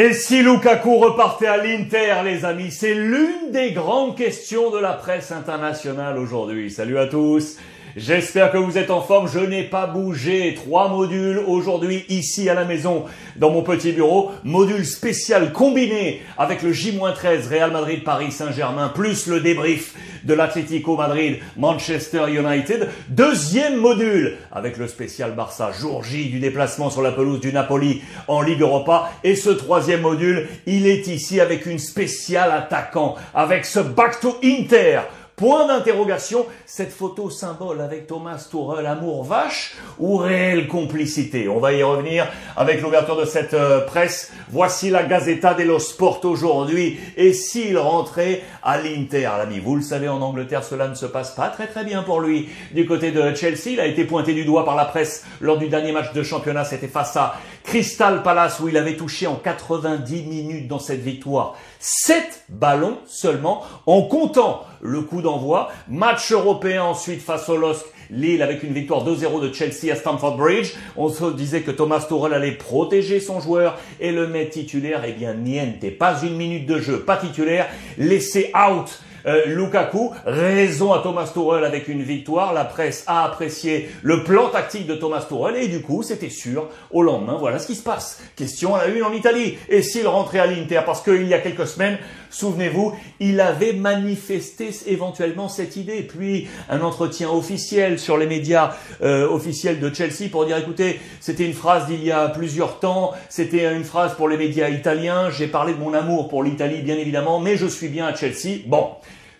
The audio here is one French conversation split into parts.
Et si Lukaku repartait à l'Inter, les amis, c'est l'une des grandes questions de la presse internationale aujourd'hui. Salut à tous. J'espère que vous êtes en forme. Je n'ai pas bougé. Trois modules aujourd'hui ici à la maison dans mon petit bureau. Module spécial combiné avec le J-13 Real Madrid Paris Saint-Germain plus le débrief de l'Atlético Madrid Manchester United. Deuxième module avec le spécial Barça jour J du déplacement sur la pelouse du Napoli en Ligue Europa. Et ce troisième module, il est ici avec une spéciale attaquant avec ce Back to Inter Point d'interrogation, cette photo symbole avec Thomas Tourel, amour vache ou réelle complicité? On va y revenir avec l'ouverture de cette euh, presse. Voici la Gazzetta dello Sport aujourd'hui. Et s'il rentrait à l'Inter, l'ami, vous le savez, en Angleterre, cela ne se passe pas très très bien pour lui. Du côté de Chelsea, il a été pointé du doigt par la presse lors du dernier match de championnat. C'était face à Crystal Palace où il avait touché en 90 minutes dans cette victoire 7 ballons seulement en comptant le coup d'envoi. Match européen ensuite face au LOSC. Lille avec une victoire 2-0 de Chelsea à Stamford Bridge. On se disait que Thomas Tuchel allait protéger son joueur et le mettre titulaire. Eh bien, niente. Pas une minute de jeu, pas titulaire. Laissé out euh, Lukaku. Raison à Thomas Tuchel avec une victoire. La presse a apprécié le plan tactique de Thomas Tuchel et du coup, c'était sûr. Au lendemain, voilà ce qui se passe. Question à la une en Italie. Et s'il rentrait à l'Inter? Parce qu'il y a quelques semaines, souvenez-vous, il avait manifesté éventuellement cette idée. Puis un entretien officiel sur les médias euh, officiels de Chelsea pour dire écoutez, c'était une phrase d'il y a plusieurs temps, c'était une phrase pour les médias italiens, j'ai parlé de mon amour pour l'Italie bien évidemment, mais je suis bien à Chelsea. Bon,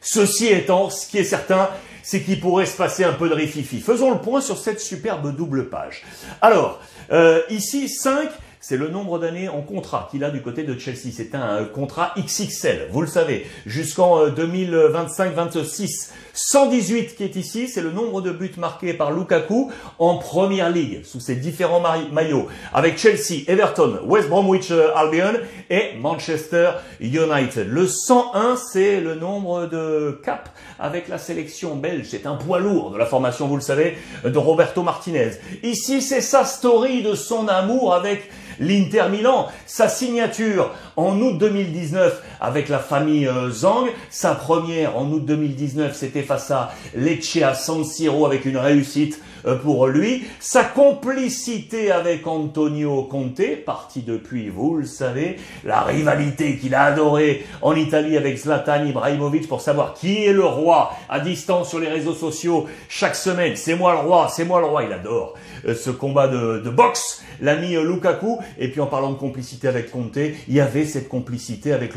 Ceci étant, ce qui est certain, c'est qu'il pourrait se passer un peu de rififi. Faisons le point sur cette superbe double page. Alors, euh, ici, 5, c'est le nombre d'années en contrat qu'il a du côté de Chelsea. C'est un contrat XXL, vous le savez, jusqu'en 2025-26. Euh, 118 qui est ici, c'est le nombre de buts marqués par Lukaku en Première Ligue, sous ses différents maillots, avec Chelsea, Everton, West Bromwich euh, Albion et Manchester United. Le 101, c'est le nombre de caps avec la sélection belge. C'est un poids lourd de la formation, vous le savez, de Roberto Martinez. Ici, c'est sa story de son amour avec l'Inter Milan, sa signature en août 2019 avec la famille euh, Zang, sa première en août 2019 c'était face à Lecce à San Siro avec une réussite euh, pour lui, sa complicité avec Antonio Conte, parti depuis, vous le savez, la rivalité qu'il a adorée en Italie avec Zlatan Ibrahimovic pour savoir qui est le roi à distance sur les réseaux sociaux chaque semaine. C'est moi le roi, c'est moi le roi, il adore euh, ce combat de, de boxe, l'ami Lukaku. Et puis en parlant de complicité avec Conte, il y avait cette complicité avec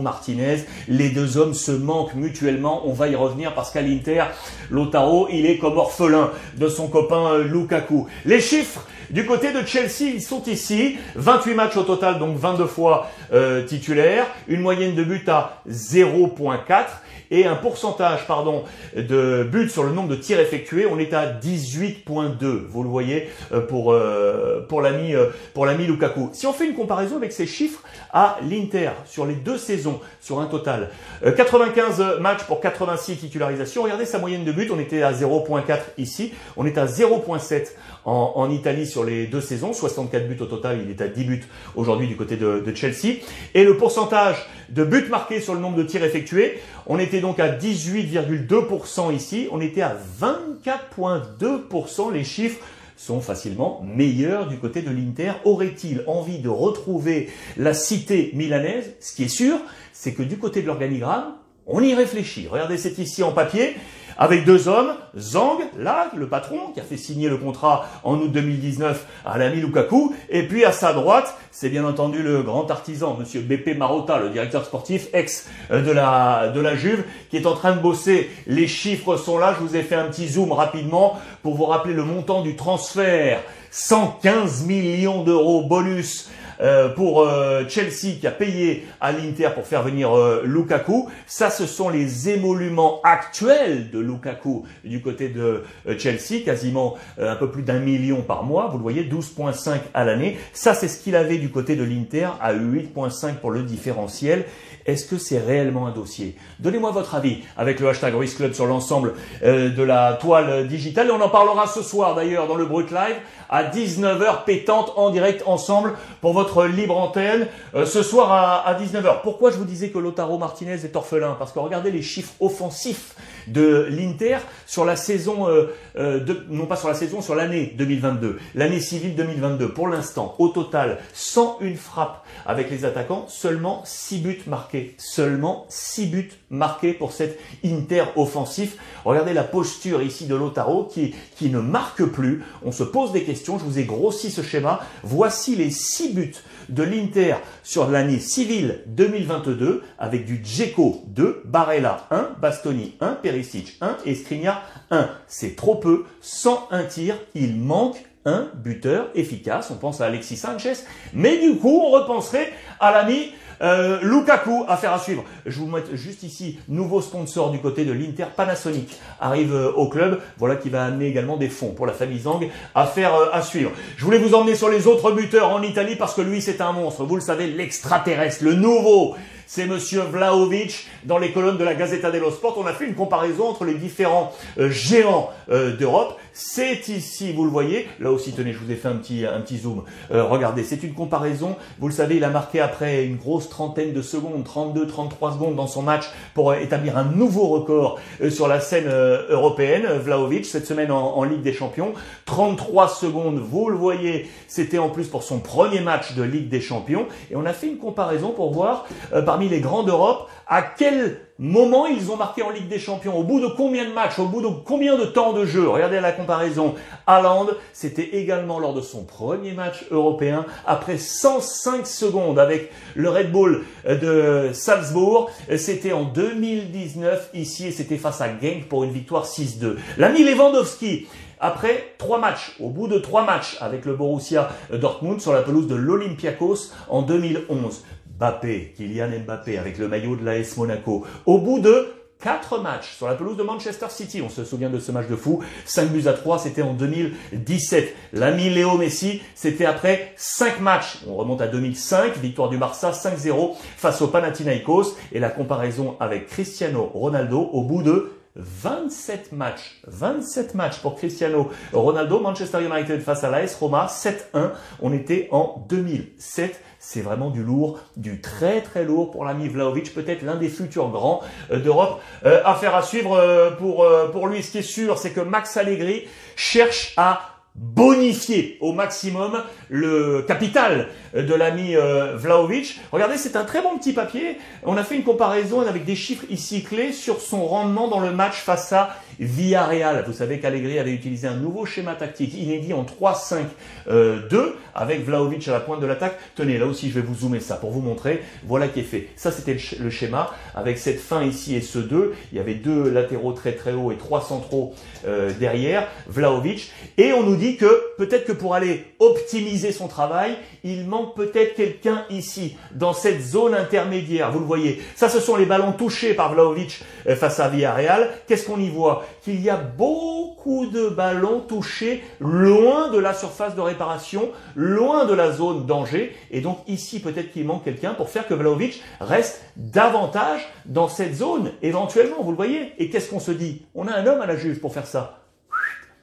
Martinez. Les deux hommes se manquent mutuellement. On va y revenir parce qu'à l'Inter, Lotaro, il est comme orphelin de son copain euh, Lukaku. Les chiffres du côté de Chelsea, ils sont ici. 28 matchs au total, donc 22 fois euh, titulaire. Une moyenne de but à 0.4 et un pourcentage pardon, de buts sur le nombre de tirs effectués. On est à 18.2, vous le voyez, euh, pour, euh, pour l'ami euh, pour l'ami Lukaku. Si on fait une comparaison avec ces chiffres à l'Inter sur les deux saisons, sur un total, 95 matchs pour 86 titularisations. Regardez sa moyenne de buts, on était à 0.4 ici, on est à 0.7 en, en, Italie sur les deux saisons, 64 buts au total, il est à 10 buts aujourd'hui du côté de, de Chelsea. Et le pourcentage de buts marqués sur le nombre de tirs effectués, on était donc à 18,2% ici, on était à 24,2%. Les chiffres sont facilement meilleurs du côté de l'Inter. Aurait-il envie de retrouver la cité milanaise? Ce qui est sûr, c'est que du côté de l'organigramme, on y réfléchit. Regardez, c'est ici en papier avec deux hommes, Zhang, là, le patron, qui a fait signer le contrat en août 2019 à l'ami Lukaku, et puis à sa droite, c'est bien entendu le grand artisan, monsieur Beppe Marotta, le directeur sportif ex euh, de la, de la Juve, qui est en train de bosser. Les chiffres sont là, je vous ai fait un petit zoom rapidement pour vous rappeler le montant du transfert. 115 millions d'euros bonus euh, pour euh, Chelsea qui a payé à l'Inter pour faire venir euh, Lukaku. Ça, ce sont les émoluments actuels de Lukaku du côté de Chelsea, quasiment un peu plus d'un million par mois. Vous le voyez, 12,5 à l'année. Ça, c'est ce qu'il avait du côté de l'Inter à 8,5 pour le différentiel. Est-ce que c'est réellement un dossier? Donnez-moi votre avis avec le hashtag Ruiz Club sur l'ensemble de la toile digitale. Et on en parlera ce soir d'ailleurs dans le Brut Live à 19h pétante en direct ensemble pour votre libre antenne euh, ce soir à, 19h. Pourquoi je vous disais que Lotaro Martinez est orphelin? Parce que regardez les chiffres offensifs de l'Inter sur la saison, euh, euh, non pas sur la saison, sur l'année 2022, l'année civile 2022. Pour l'instant, au total, 101 frappes avec les attaquants, seulement 6 buts marqués. Seulement 6 buts marqués pour cet Inter offensif. Regardez la posture ici de Lotaro qui, ne marque plus. On se pose des questions. Je vous ai grossi ce schéma. Voici les 6 buts de l'Inter sur l'année civile 2022 avec du Dzeko 2, Barella 1, Bastoni 1, Perisic 1 et Skriniar 1. C'est trop peu. Sans un tir, il manque un buteur efficace. On pense à Alexis Sanchez. Mais du coup, on repenserait à l'ami euh, Lukaku, affaire à suivre. Je vous mets juste ici, nouveau sponsor du côté de l'Inter, Panasonic arrive euh, au club. Voilà qui va amener également des fonds pour la famille Zang. Affaire euh, à suivre. Je voulais vous emmener sur les autres buteurs en Italie parce que lui c'est un monstre. Vous le savez, l'extraterrestre, le nouveau c'est Monsieur Vlaovic dans les colonnes de la Gazzetta dello Sport. On a fait une comparaison entre les différents euh, géants euh, d'Europe. C'est ici, vous le voyez. Là aussi, tenez, je vous ai fait un petit, zoom. Euh, regardez, c'est une comparaison. Vous le savez, il a marqué après une grosse trentaine de secondes, 32, 33 secondes dans son match pour établir un nouveau record sur la scène européenne. Vlaovic, cette semaine en, Ligue des Champions. 33 secondes, vous le voyez, c'était en plus pour son premier match de Ligue des Champions. Et on a fait une comparaison pour voir les grands d'Europe, à quel moment ils ont marqué en Ligue des Champions, au bout de combien de matchs, au bout de combien de temps de jeu? Regardez la comparaison. Haaland, c'était également lors de son premier match européen, après 105 secondes avec le Red Bull de Salzbourg. C'était en 2019 ici et c'était face à Genk pour une victoire 6-2. L'ami Lewandowski, après trois matchs, au bout de trois matchs avec le Borussia Dortmund sur la pelouse de l'Olympiakos en 2011. Mbappé, Kylian Mbappé avec le maillot de l'AS Monaco. Au bout de quatre matchs sur la pelouse de Manchester City. On se souvient de ce match de fou. 5 buts à 3, c'était en 2017. L'ami Léo Messi, c'était après 5 matchs. On remonte à 2005, victoire du Barça 5-0 face au Panathinaikos. Et la comparaison avec Cristiano Ronaldo au bout de 27 matchs. 27 matchs pour Cristiano Ronaldo. Manchester United face à l'AS Roma 7-1. On était en 2007 c'est vraiment du lourd, du très très lourd pour l'ami Vlaovic, peut-être l'un des futurs grands euh, d'Europe. Euh, affaire à suivre euh, pour, pour lui. Ce qui est sûr, c'est que Max Allegri cherche à bonifier au maximum le capital de l'ami euh, Vlaovic. Regardez, c'est un très bon petit papier. On a fait une comparaison avec des chiffres ici clés sur son rendement dans le match face à Villarreal. Vous savez qu'Allegri avait utilisé un nouveau schéma tactique inédit en 3-5-2 avec Vlaovic à la pointe de l'attaque. Tenez, là aussi, je vais vous zoomer ça pour vous montrer. Voilà qui est fait. Ça, c'était le, schéma avec cette fin ici et ce 2. Il y avait deux latéraux très très hauts et trois centraux euh, derrière. Vlaovic. Et on nous dit que peut-être que pour aller optimiser son travail, il manque peut-être quelqu'un ici, dans cette zone intermédiaire. Vous le voyez. Ça, ce sont les ballons touchés par Vlaovic euh, face à Villarreal. Qu'est-ce qu'on y voit? Qu'il y a beaucoup de ballons touchés loin de la surface de réparation, loin de la zone danger. Et donc ici, peut-être qu'il manque quelqu'un pour faire que Vlaovic reste davantage dans cette zone, éventuellement. Vous le voyez. Et qu'est-ce qu'on se dit? On a un homme à la juge pour faire ça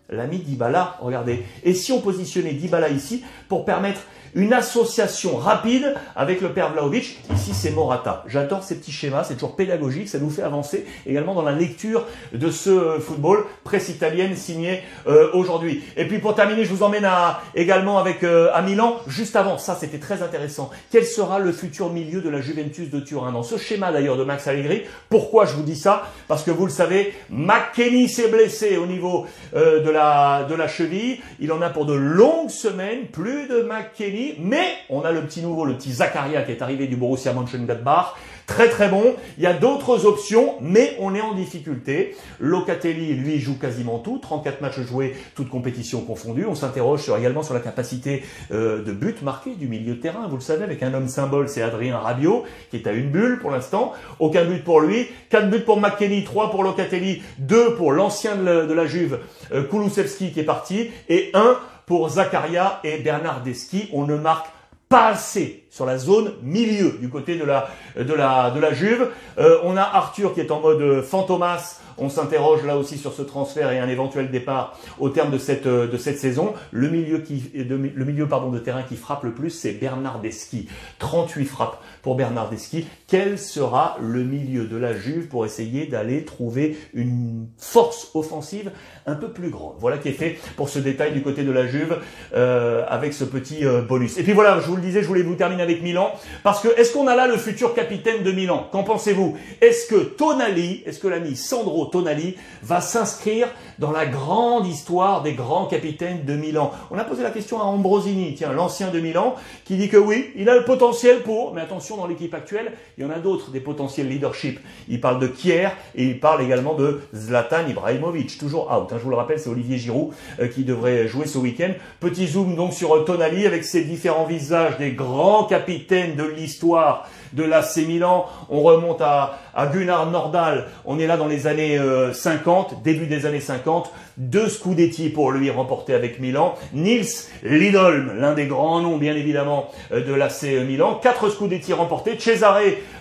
l'ami Dybala, regardez. Et si on positionnait Dybala ici pour permettre une association rapide avec le père Vlaovic. Ici, c'est Morata. J'adore ces petits schémas, c'est toujours pédagogique, ça nous fait avancer également dans la lecture de ce euh, football presse italienne signé euh, aujourd'hui. Et puis pour terminer, je vous emmène également avec euh, à Milan. Juste avant, ça c'était très intéressant. Quel sera le futur milieu de la Juventus de Turin? Dans ce schéma d'ailleurs de Max Allegri. Pourquoi je vous dis ça? Parce que vous le savez, McKenny s'est blessé au niveau de la de la cheville. Il en a pour de longues semaines. Plus de McKenny mais on a le petit nouveau, le petit Zakaria qui est arrivé du Borussia Mönchengladbach. Très très bon. Il y a d'autres options, mais on est en difficulté. Locatelli, lui, joue quasiment tout. 34 matchs joués, toutes compétitions confondues. On s'interroge également sur la capacité euh, de but marqué du milieu de terrain. Vous le savez, avec un homme symbole, c'est Adrien Rabiot, qui est à une bulle pour l'instant. Aucun but pour lui. 4 buts pour McKenny, 3 pour Locatelli, 2 pour l'ancien de, la Juve, euh, Kulusevski, qui est parti, et 1 pour Zakaria et Bernard Deschi. On ne marque pas assez sur la zone milieu du côté de la de la de la Juve. Euh, on a Arthur qui est en mode fantomas on s'interroge là aussi sur ce transfert et un éventuel départ au terme de cette, euh, de cette saison. Le milieu, qui, de, le milieu pardon, de terrain qui frappe le plus, c'est Bernardeschi. 38 frappes pour Bernardeschi. Quel sera le milieu de la Juve pour essayer d'aller trouver une force offensive un peu plus grande? Voilà qui est fait pour ce détail du côté de la Juve euh, avec ce petit euh, bonus. Et puis voilà, je vous le disais, je voulais vous terminer Milan parce que est-ce qu'on a là le futur capitaine de Milan? Qu'en pensez-vous? Est-ce que Tonali, est-ce que l'ami Sandro Tonali va s'inscrire dans la grande histoire des grands capitaines de Milan? On a posé la question à Ambrosini, tiens, l'ancien de Milan, qui dit que oui, il a le potentiel pour, mais attention, dans l'équipe actuelle, il y en a d'autres, des potentiels leadership. Il parle de Kier et il parle également de Zlatan Ibrahimovic, toujours out. Hein. je vous le rappelle, c'est Olivier Giroud euh, qui devrait jouer ce week-end. Petit zoom donc sur Tonali avec ses différents visages des grands capitaines de l'histoire de l'AC Milan. On remonte à, à Gunnar Nordal. On est là dans les années 50, euh, début des années 50. Deux Scudetti pour lui remporter avec Milan. Nils Lidolm, l'un des grands noms bien évidemment euh, de l'AC Milan. Quatre Scudetti remportés. Cesare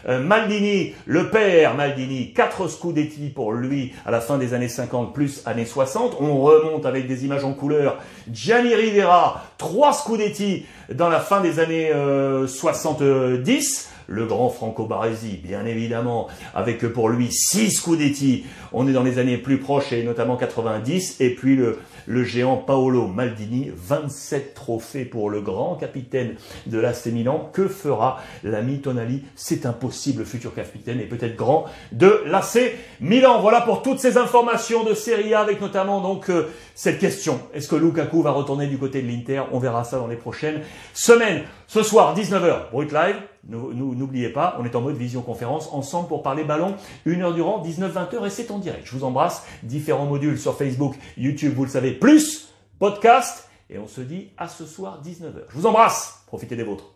euh, Maldini, le père Maldini, quatre Scudetti pour lui à la fin des années 50 plus années 60. On remonte avec des images en couleur. Gianni Rivera, trois Scudetti dans la fin des années 70 le grand Franco Baresi, bien évidemment, avec pour lui 6 Scudetti. On est dans les années plus proches et notamment 90. Et puis le, géant Paolo Maldini, 27 trophées pour le grand capitaine de l'AC Milan. Que fera l'ami Tonali? C'est impossible, futur capitaine et peut-être grand de l'AC Milan. Voilà pour toutes ces informations de Serie A avec notamment donc euh, cette question. Est-ce que Lukaku va retourner du côté de l'Inter? On verra ça dans les prochaines semaines. Ce soir, 19h, Brut Live. N'oubliez pas, on est en mode visioconférence ensemble pour parler ballon une heure durant, 19-20h et c'est en direct. Je vous embrasse. Différents modules sur Facebook, YouTube, vous le savez, plus podcast. Et on se dit à ce soir 19h. Je vous embrasse. Profitez des vôtres.